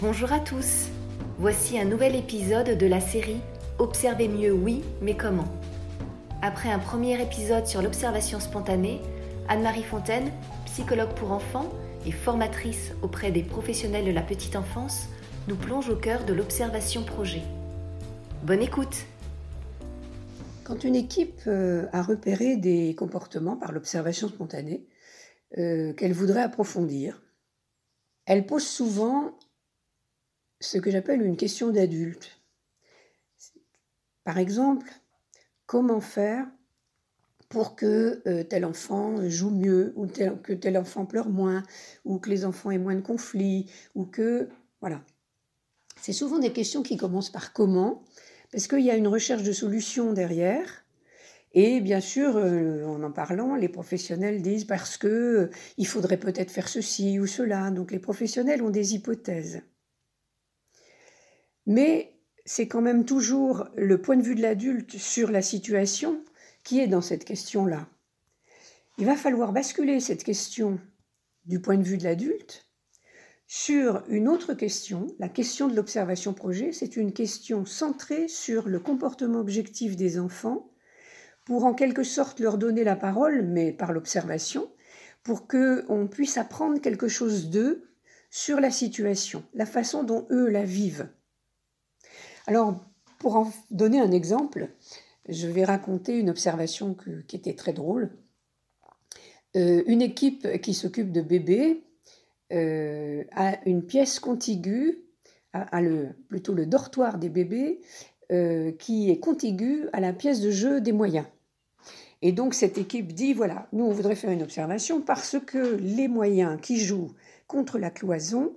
Bonjour à tous. Voici un nouvel épisode de la série Observer mieux, oui, mais comment Après un premier épisode sur l'observation spontanée, Anne-Marie Fontaine, psychologue pour enfants et formatrice auprès des professionnels de la petite enfance, nous plonge au cœur de l'observation projet. Bonne écoute Quand une équipe euh, a repéré des comportements par l'observation spontanée euh, qu'elle voudrait approfondir, elle pose souvent ce que j'appelle une question d'adulte. Par exemple, comment faire pour que euh, tel enfant joue mieux, ou que tel enfant pleure moins, ou que les enfants aient moins de conflits, ou que... Voilà. C'est souvent des questions qui commencent par comment, parce qu'il y a une recherche de solutions derrière. Et bien sûr, euh, en en parlant, les professionnels disent parce que euh, il faudrait peut-être faire ceci ou cela. Donc les professionnels ont des hypothèses. Mais c'est quand même toujours le point de vue de l'adulte sur la situation qui est dans cette question-là. Il va falloir basculer cette question du point de vue de l'adulte sur une autre question, la question de l'observation projet. C'est une question centrée sur le comportement objectif des enfants pour en quelque sorte leur donner la parole, mais par l'observation, pour qu'on puisse apprendre quelque chose d'eux sur la situation, la façon dont eux la vivent. Alors, pour en donner un exemple, je vais raconter une observation qui était très drôle. Euh, une équipe qui s'occupe de bébés euh, a une pièce contiguë, plutôt le dortoir des bébés, euh, qui est contigu à la pièce de jeu des moyens. Et donc cette équipe dit, voilà, nous on voudrait faire une observation parce que les moyens qui jouent contre la cloison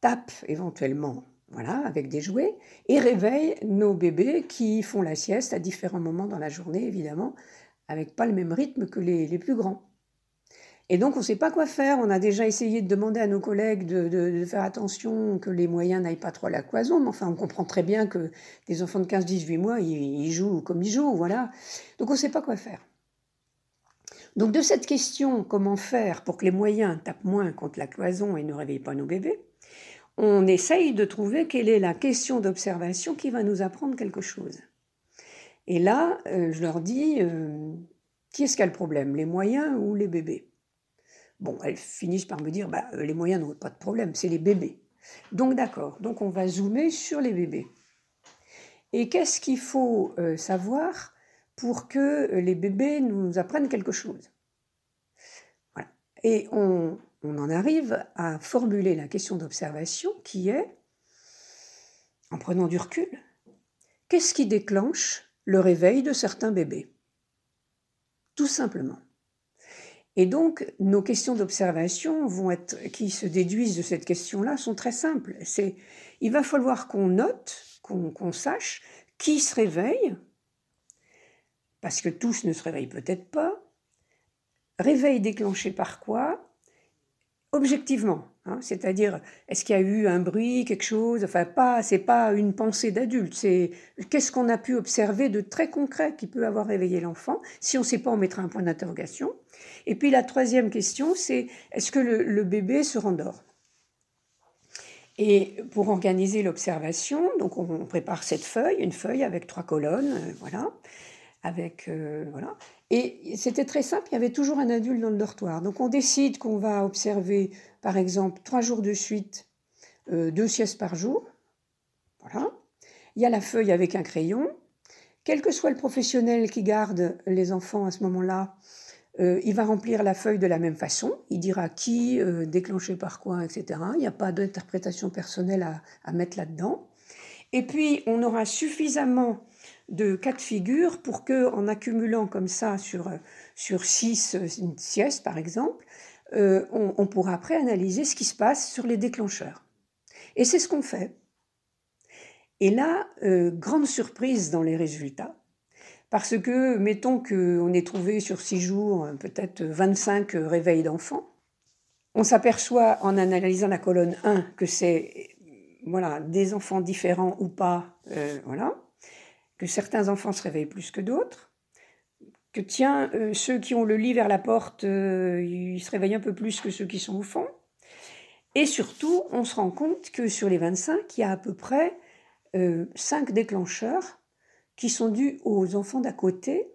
tapent éventuellement voilà, avec des jouets, et réveille nos bébés qui font la sieste à différents moments dans la journée, évidemment, avec pas le même rythme que les, plus grands. Et donc on ne sait pas quoi faire. On a déjà essayé de demander à nos collègues de, faire attention que les moyens n'aillent pas trop à la cloison, mais enfin on comprend très bien que des enfants de 15-18 mois, ils, jouent comme ils jouent, voilà. Donc on ne sait pas quoi faire. Donc de cette question, comment faire pour que les moyens tapent moins contre la cloison et ne réveillent pas nos bébés, on essaye de trouver quelle est la question d'observation qui va nous apprendre quelque chose. Et là, euh, je leur dis, euh, qui est-ce qui a le problème, les moyens ou les bébés? Bon, elles finissent par me dire, bah, euh, les moyens n'ont pas de problème, c'est les bébés. Donc d'accord, donc on va zoomer sur les bébés. Et qu'est-ce qu'il faut savoir pour que les bébés nous apprennent quelque chose? Voilà. Et on, on en arrive à formuler la question d'observation qui est, en prenant du recul, qu'est-ce qui déclenche le réveil de certains bébés? Tout simplement. Et donc, nos questions d'observation vont être, qui se déduisent de cette question-là, sont très simples. C'est, il va falloir qu'on note, qu'on sache qui se réveille, parce que tous ne se réveillent peut-être pas. Réveil déclenché par quoi? Objectivement, hein, c'est-à-dire est-ce qu'il y a eu un bruit, quelque chose, enfin pas, c'est pas une pensée d'adulte, c'est qu'est-ce qu'on a pu observer de très concret qui peut avoir réveillé l'enfant. Si on ne sait pas, on mettra un point d'interrogation. Et puis la troisième question, c'est est-ce que le, bébé se rendort? Et pour organiser l'observation, donc on prépare cette feuille, une feuille avec trois colonnes, euh, voilà, avec euh, voilà. Et c'était très simple, il y avait toujours un adulte dans le dortoir. Donc on décide qu'on va observer, par exemple, trois jours de suite, euh, deux siestes par jour. Voilà. Il y a la feuille avec un crayon. Quel que soit le professionnel qui garde les enfants à ce moment-là, euh, il va remplir la feuille de la même façon. Il dira qui, euh, déclenché par quoi, etc. Il n'y a pas d'interprétation personnelle à, à mettre là-dedans. Et puis, on aura suffisamment de cas de figure pour que, en accumulant comme ça sur, sur six euh, siestes, par exemple, euh, on, pourra après analyser ce qui se passe sur les déclencheurs. Et c'est ce qu'on fait. Et là, euh, grande surprise dans les résultats, parce que, mettons qu'on ait trouvé sur six jours peut-être 25 réveils d'enfants, on s'aperçoit en analysant la colonne 1 que c'est voilà, des enfants différents ou pas, voilà que certains enfants se réveillent plus que d'autres, que tiens, euh, ceux qui ont le lit vers la porte, euh, ils se réveillent un peu plus que ceux qui sont au fond. Et surtout, on se rend compte que sur les 25, il y a à peu près euh, 5 déclencheurs qui sont dus aux enfants d'à côté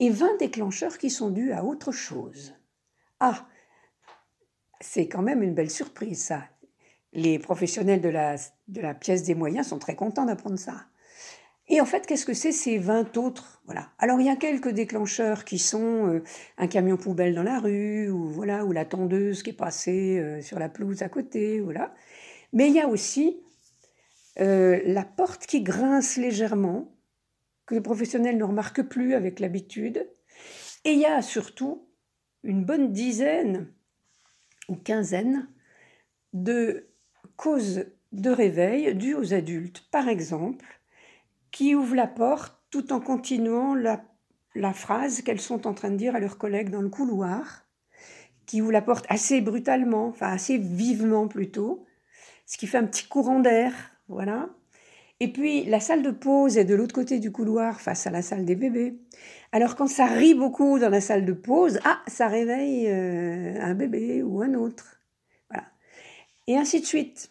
et 20 déclencheurs qui sont dus à autre chose. Ah, c'est quand même une belle surprise ça. Les professionnels de la, de la pièce des moyens sont très contents d'apprendre ça. Et en fait, qu'est-ce que c'est ces 20 autres? Voilà. Alors il y a quelques déclencheurs qui sont euh, un camion poubelle dans la rue ou voilà ou la tondeuse qui est passée euh, sur la pelouse à côté, voilà. Mais il y a aussi euh, la porte qui grince légèrement que les professionnels ne remarquent plus avec l'habitude. Et il y a surtout une bonne dizaine ou quinzaine de causes de réveil dues aux adultes. Par exemple, qui ouvrent la porte tout en continuant la, phrase qu'elles sont en train de dire à leurs collègues dans le couloir, qui ouvrent la porte assez brutalement, enfin assez vivement plutôt, ce qui fait un petit courant d'air, voilà. Et puis la salle de pause est de l'autre côté du couloir face à la salle des bébés. Alors quand ça rit beaucoup dans la salle de pause, ah, ça réveille euh, un bébé ou un autre. Voilà. Et ainsi de suite.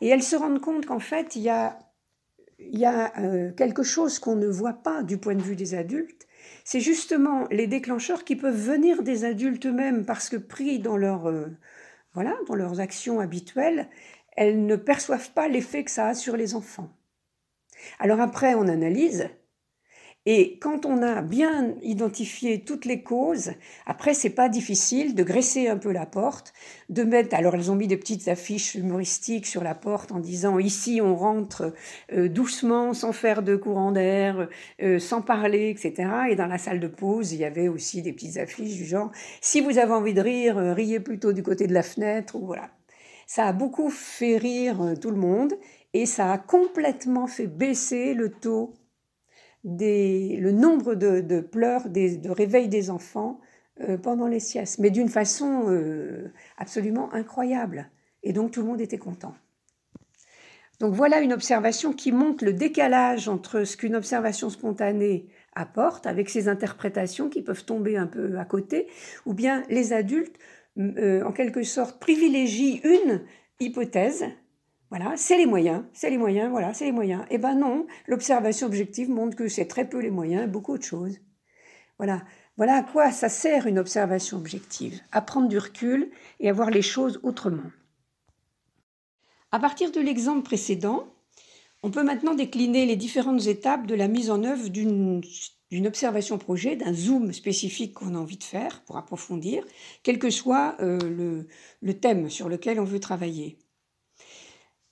Et elles se rendent compte qu'en fait, il y a il y a euh, quelque chose qu'on ne voit pas du point de vue des adultes, c'est justement les déclencheurs qui peuvent venir des adultes eux-mêmes parce que pris dans leur euh, voilà, dans leurs actions habituelles, elles ne perçoivent pas l'effet que ça a sur les enfants. Alors après on analyse et quand on a bien identifié toutes les causes, après c'est pas difficile de graisser un peu la porte, de mettre. Alors elles ont mis des petites affiches humoristiques sur la porte en disant ici on rentre euh, doucement, sans faire de courant d'air, euh, sans parler, etc. Et dans la salle de pause, il y avait aussi des petites affiches du genre si vous avez envie de rire, euh, riez plutôt du côté de la fenêtre ou voilà. Ça a beaucoup fait rire tout le monde et ça a complètement fait baisser le taux le nombre de, pleurs, de réveils des enfants euh, pendant les siestes, mais d'une façon euh, absolument incroyable. Et donc tout le monde était content. Donc voilà une observation qui montre le décalage entre ce qu'une observation spontanée apporte, avec ses interprétations qui peuvent tomber un peu à côté, ou bien les adultes, euh, en quelque sorte, privilégient une hypothèse voilà, c'est les moyens, c'est les moyens, voilà, c'est les moyens. Eh ben non, l'observation objective montre que c'est très peu les moyens beaucoup de choses. Voilà, voilà à quoi ça sert une observation objective, à prendre du recul et à voir les choses autrement. À partir de l'exemple précédent, on peut maintenant décliner les différentes étapes de la mise en œuvre d'une observation projet, d'un zoom spécifique qu'on a envie de faire pour approfondir, quel que soit euh, le thème sur lequel on veut travailler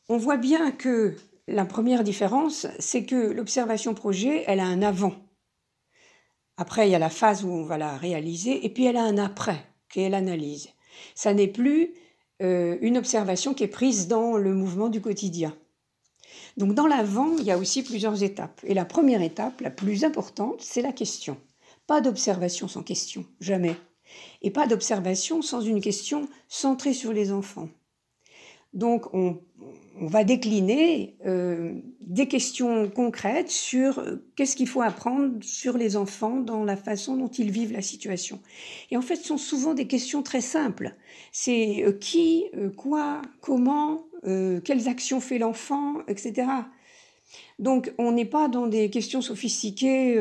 on voit bien que la première différence, c'est que l'observation projet, elle a un avant. Après, il y a la phase où on va la réaliser, et puis elle a un après, qui est l'analyse. Ça n'est plus euh, une observation qui est prise dans le mouvement du quotidien. Donc dans l'avant, il y a aussi plusieurs étapes. Et la première étape, la plus importante, c'est la question. Pas d'observation sans question, jamais. Et pas d'observation sans une question centrée sur les enfants. Donc on, va décliner euh, des questions concrètes sur euh, qu'est-ce qu'il faut apprendre sur les enfants dans la façon dont ils vivent la situation. Et en fait, ce sont souvent des questions très simples. C'est euh, qui, quoi, comment, quelles actions fait l'enfant, etc. Donc on n'est pas dans des questions sophistiquées,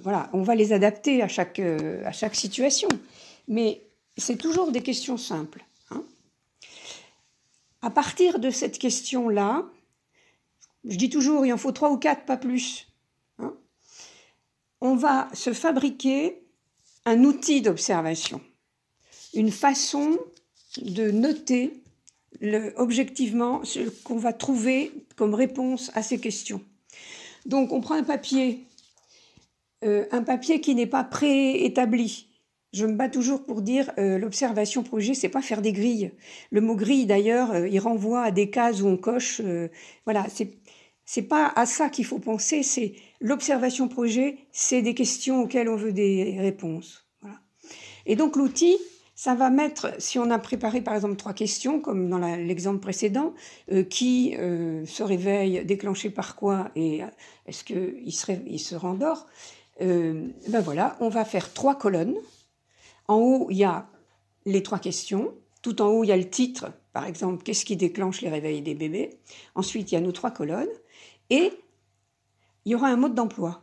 voilà, on va les adapter à chaque, à chaque situation. Mais c'est toujours des questions simples. À partir de cette question-là, je dis toujours, il en faut trois ou quatre, pas plus. Hein, on va se fabriquer un outil d'observation, une façon de noter objectivement ce qu'on va trouver comme réponse à ces questions. Donc on prend un papier, euh, un papier qui n'est pas préétabli, je me bats toujours pour dire euh, l'observation projet, c'est pas faire des grilles. Le mot grille d'ailleurs, euh, il renvoie à des cases où on coche. Euh, voilà, c'est c'est pas à ça qu'il faut penser. C'est l'observation projet, c'est des questions auxquelles on veut des réponses. Et donc l'outil, ça va mettre, si on a préparé par exemple trois questions, comme dans l'exemple précédent, qui se réveille, déclenché par quoi, et est-ce qu'il se, se rendort Ben voilà, on va faire trois colonnes en haut, il y a les trois questions. Tout en haut, il y a le titre par exemple, qu'est-ce qui déclenche les réveils des bébés? Ensuite, il y a nos trois colonnes. Et il y aura un mode d'emploi.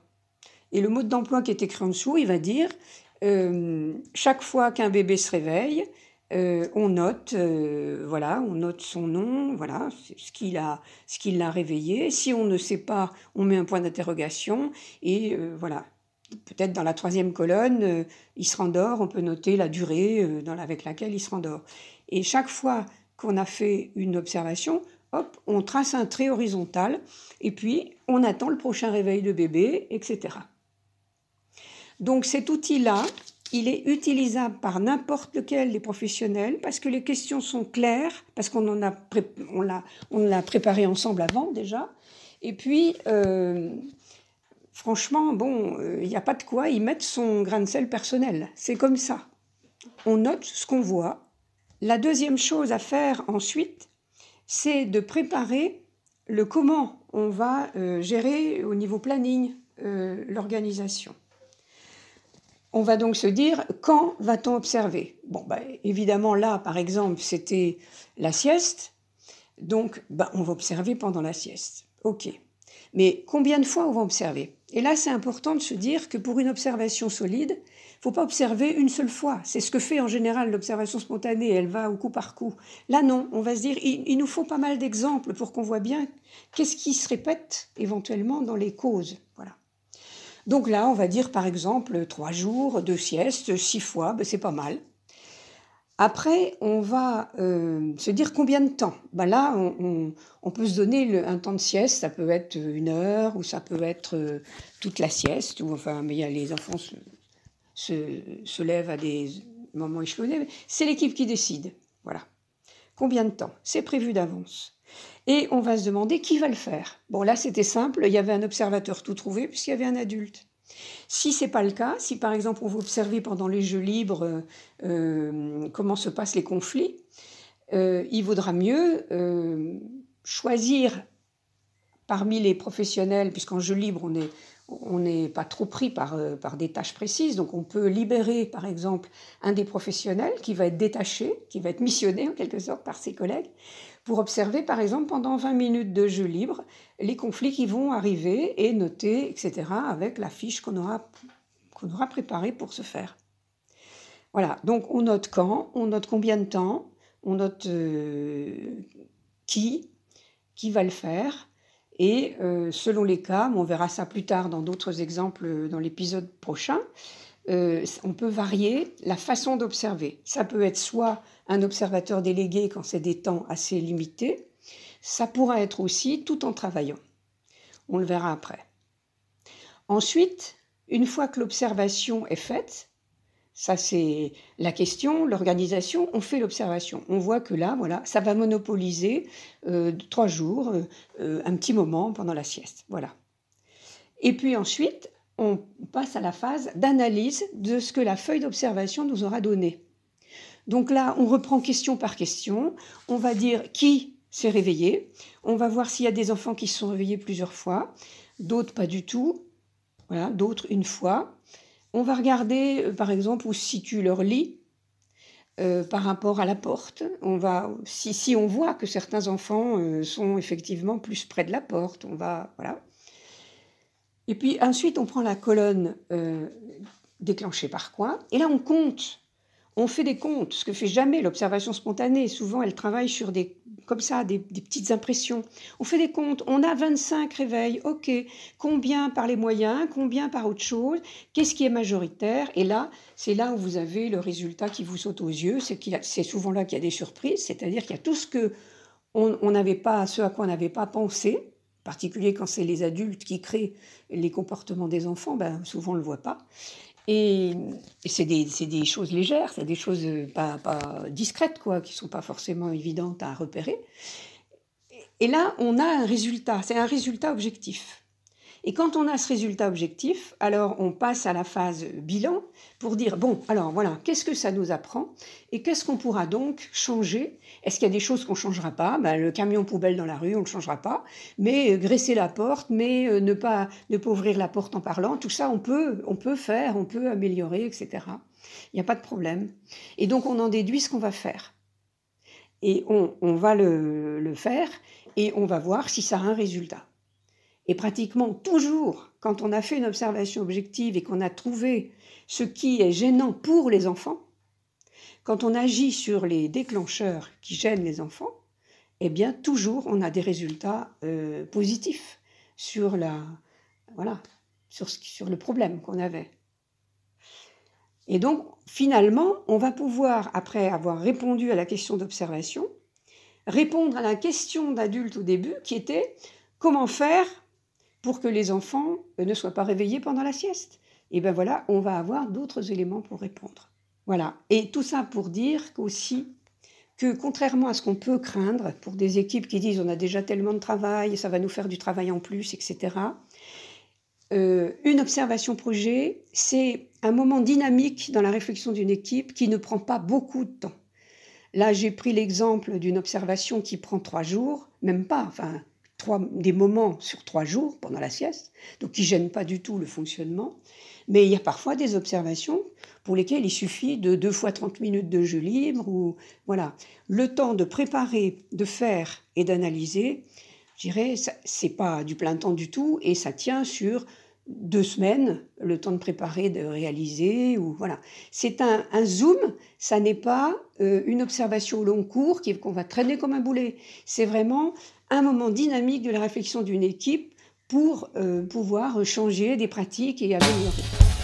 Et le mode d'emploi qui est écrit en dessous, il va dire euh, chaque fois qu'un bébé se réveille, euh, on note, euh, voilà, on note son nom, voilà, ce qu'il a, l'a réveillé. Si on ne sait pas, on met un point d'interrogation et voilà. Peut-être dans la troisième colonne, il se rendort, on peut noter la durée avec laquelle il se rendort. Et chaque fois qu'on a fait une observation, hop, on trace un trait horizontal et puis on attend le prochain réveil de bébé, etc. Donc cet outil-là, il est utilisable par n'importe lequel des professionnels parce que les questions sont claires, parce qu'on en a, on l'a préparé ensemble avant déjà. Et puis, euh, franchement, bon, euh, il n'y a pas de quoi y mettre son grain de sel personnel. C'est comme ça. On note ce qu'on voit. La deuxième chose à faire ensuite, c'est de préparer le comment on va euh, gérer au niveau planning l'organisation. On va donc se dire, quand va-t-on observer? Bon, bah, évidemment, là, par exemple, c'était la sieste. Donc, bah, on va observer pendant la sieste. OK. Mais combien de fois on va observer? Et là, c'est important de se dire que pour une observation solide, il faut pas observer une seule fois. C'est ce que fait en général l'observation spontanée. Elle va au coup par coup. Là, non. On va se dire, il nous faut pas mal d'exemples pour qu'on voit bien qu'est-ce qui se répète éventuellement dans les causes. Voilà. Donc là, on va dire par exemple trois jours, deux siestes, six fois, ben, c'est pas mal. Après, on va euh, se dire combien de temps? Ben là, on, peut se donner un temps de sieste, ça peut être une heure ou ça peut être euh, toute la sieste. Enfin, mais les enfants se, lèvent à des moments échelonnés. C'est l'équipe qui décide. Voilà. Combien de temps? C'est prévu d'avance. Et on va se demander qui va le faire. Bon, là, c'était simple, il y avait un observateur tout trouvé puisqu'il y avait un adulte. Si c'est pas le cas, si par exemple on veut observer pendant les jeux libres euh, comment se passent les conflits, euh, il vaudra mieux euh, choisir parmi les professionnels, puisqu'en jeu libre on est on n'est pas trop pris par, par des tâches précises, donc on peut libérer par exemple un des professionnels qui va être détaché, qui va être missionné en quelque sorte par ses collègues, pour observer, par exemple, pendant 20 minutes de jeu libre, les conflits qui vont arriver et noter, etc., avec la fiche qu'on aura, aura préparée pour ce faire. Voilà, donc on note quand, on note combien de temps, on note euh, qui, qui va le faire, et euh, selon les cas, on verra ça plus tard dans d'autres exemples dans l'épisode prochain, euh, on peut varier la façon d'observer. Ça peut être soit un observateur délégué quand c'est des temps assez limités, ça pourra être aussi tout en travaillant. On le verra après. Ensuite, une fois que l'observation est faite, ça c'est la question, l'organisation, on fait l'observation. On voit que là, voilà, ça va monopoliser euh, trois jours, euh, un petit moment pendant la sieste. Voilà. Et puis ensuite, on passe à la phase d'analyse de ce que la feuille d'observation nous aura donné. Donc là, on reprend question par question. On va dire qui s'est réveillé. On va voir s'il y a des enfants qui se sont réveillés plusieurs fois, d'autres pas du tout. D'autres une fois. On va regarder, euh, par exemple, où se situe leur lit euh, par rapport à la porte. Si, on voit que certains enfants euh, sont effectivement plus près de la porte, on va, voilà. Et puis ensuite, on prend la colonne déclenchée par quoi? Et là, on compte on fait des comptes, ce que fait jamais l'observation spontanée. Souvent, elle travaille sur des, comme ça, des, petites impressions. On fait des comptes. On a 25 réveils. OK. Combien par les moyens Combien par autre chose Qu'est-ce qui est majoritaire? Et là, c'est là où vous avez le résultat qui vous saute aux yeux. C'est souvent là qu'il y a des surprises. C'est-à-dire qu'il y a tout ce que on n'avait pas, ce à quoi on n'avait pas pensé, en particulier quand c'est les adultes qui créent les comportements des enfants, ben, souvent on ne le voit pas. Et, c'est des, choses légères, c'est des choses pas, discrètes, quoi, qui sont pas forcément évidentes à repérer. Et là, on a un résultat, c'est un résultat objectif. Et quand on a ce résultat objectif, alors on passe à la phase bilan pour dire, bon, alors voilà, qu'est-ce que ça nous apprend et qu'est-ce qu'on pourra donc changer? Est-ce qu'il y a des choses qu'on ne changera pas? Ben, Le camion poubelle dans la rue, on ne le changera pas, mais euh, graisser la porte, mais euh, ne, pas, ne pas ouvrir la porte en parlant, tout ça, on peut, on peut faire, on peut améliorer, etc. Il n'y a pas de problème. Et donc on en déduit ce qu'on va faire. et on, va le, le, faire et on va voir si ça a un résultat. Et pratiquement toujours, quand on a fait une observation objective et qu'on a trouvé ce qui est gênant pour les enfants, quand on agit sur les déclencheurs qui gênent les enfants, eh bien toujours on a des résultats euh, positifs sur la voilà sur, sur le problème qu'on avait. Et donc finalement, on va pouvoir après avoir répondu à la question d'observation, répondre à la question d'adulte au début qui était comment faire pour que les enfants ne soient pas réveillés pendant la sieste. Et bien voilà, on va avoir d'autres éléments pour répondre. Voilà. Et tout ça pour dire qu'aussi que contrairement à ce qu'on peut craindre pour des équipes qui disent on a déjà tellement de travail, ça va nous faire du travail en plus, etc., euh, une observation projet, c'est un moment dynamique dans la réflexion d'une équipe qui ne prend pas beaucoup de temps. Là, j'ai pris l'exemple d'une observation qui prend trois jours, même pas, enfin, des moments sur trois jours pendant la sieste, donc qui gênent pas du tout le fonctionnement. Mais il y a parfois des observations pour lesquelles il suffit de deux fois 30 minutes de jeu libre ou voilà. Le temps de préparer, de faire et d'analyser, je dirais, c'est pas du plein temps du tout et ça tient sur deux semaines, le temps de préparer, de réaliser, ou voilà. C'est un, zoom, ça n'est pas euh, une observation au long cours qu'on va traîner comme un boulet. C'est vraiment un moment dynamique de la réflexion d'une équipe pour euh, pouvoir changer des pratiques et améliorer.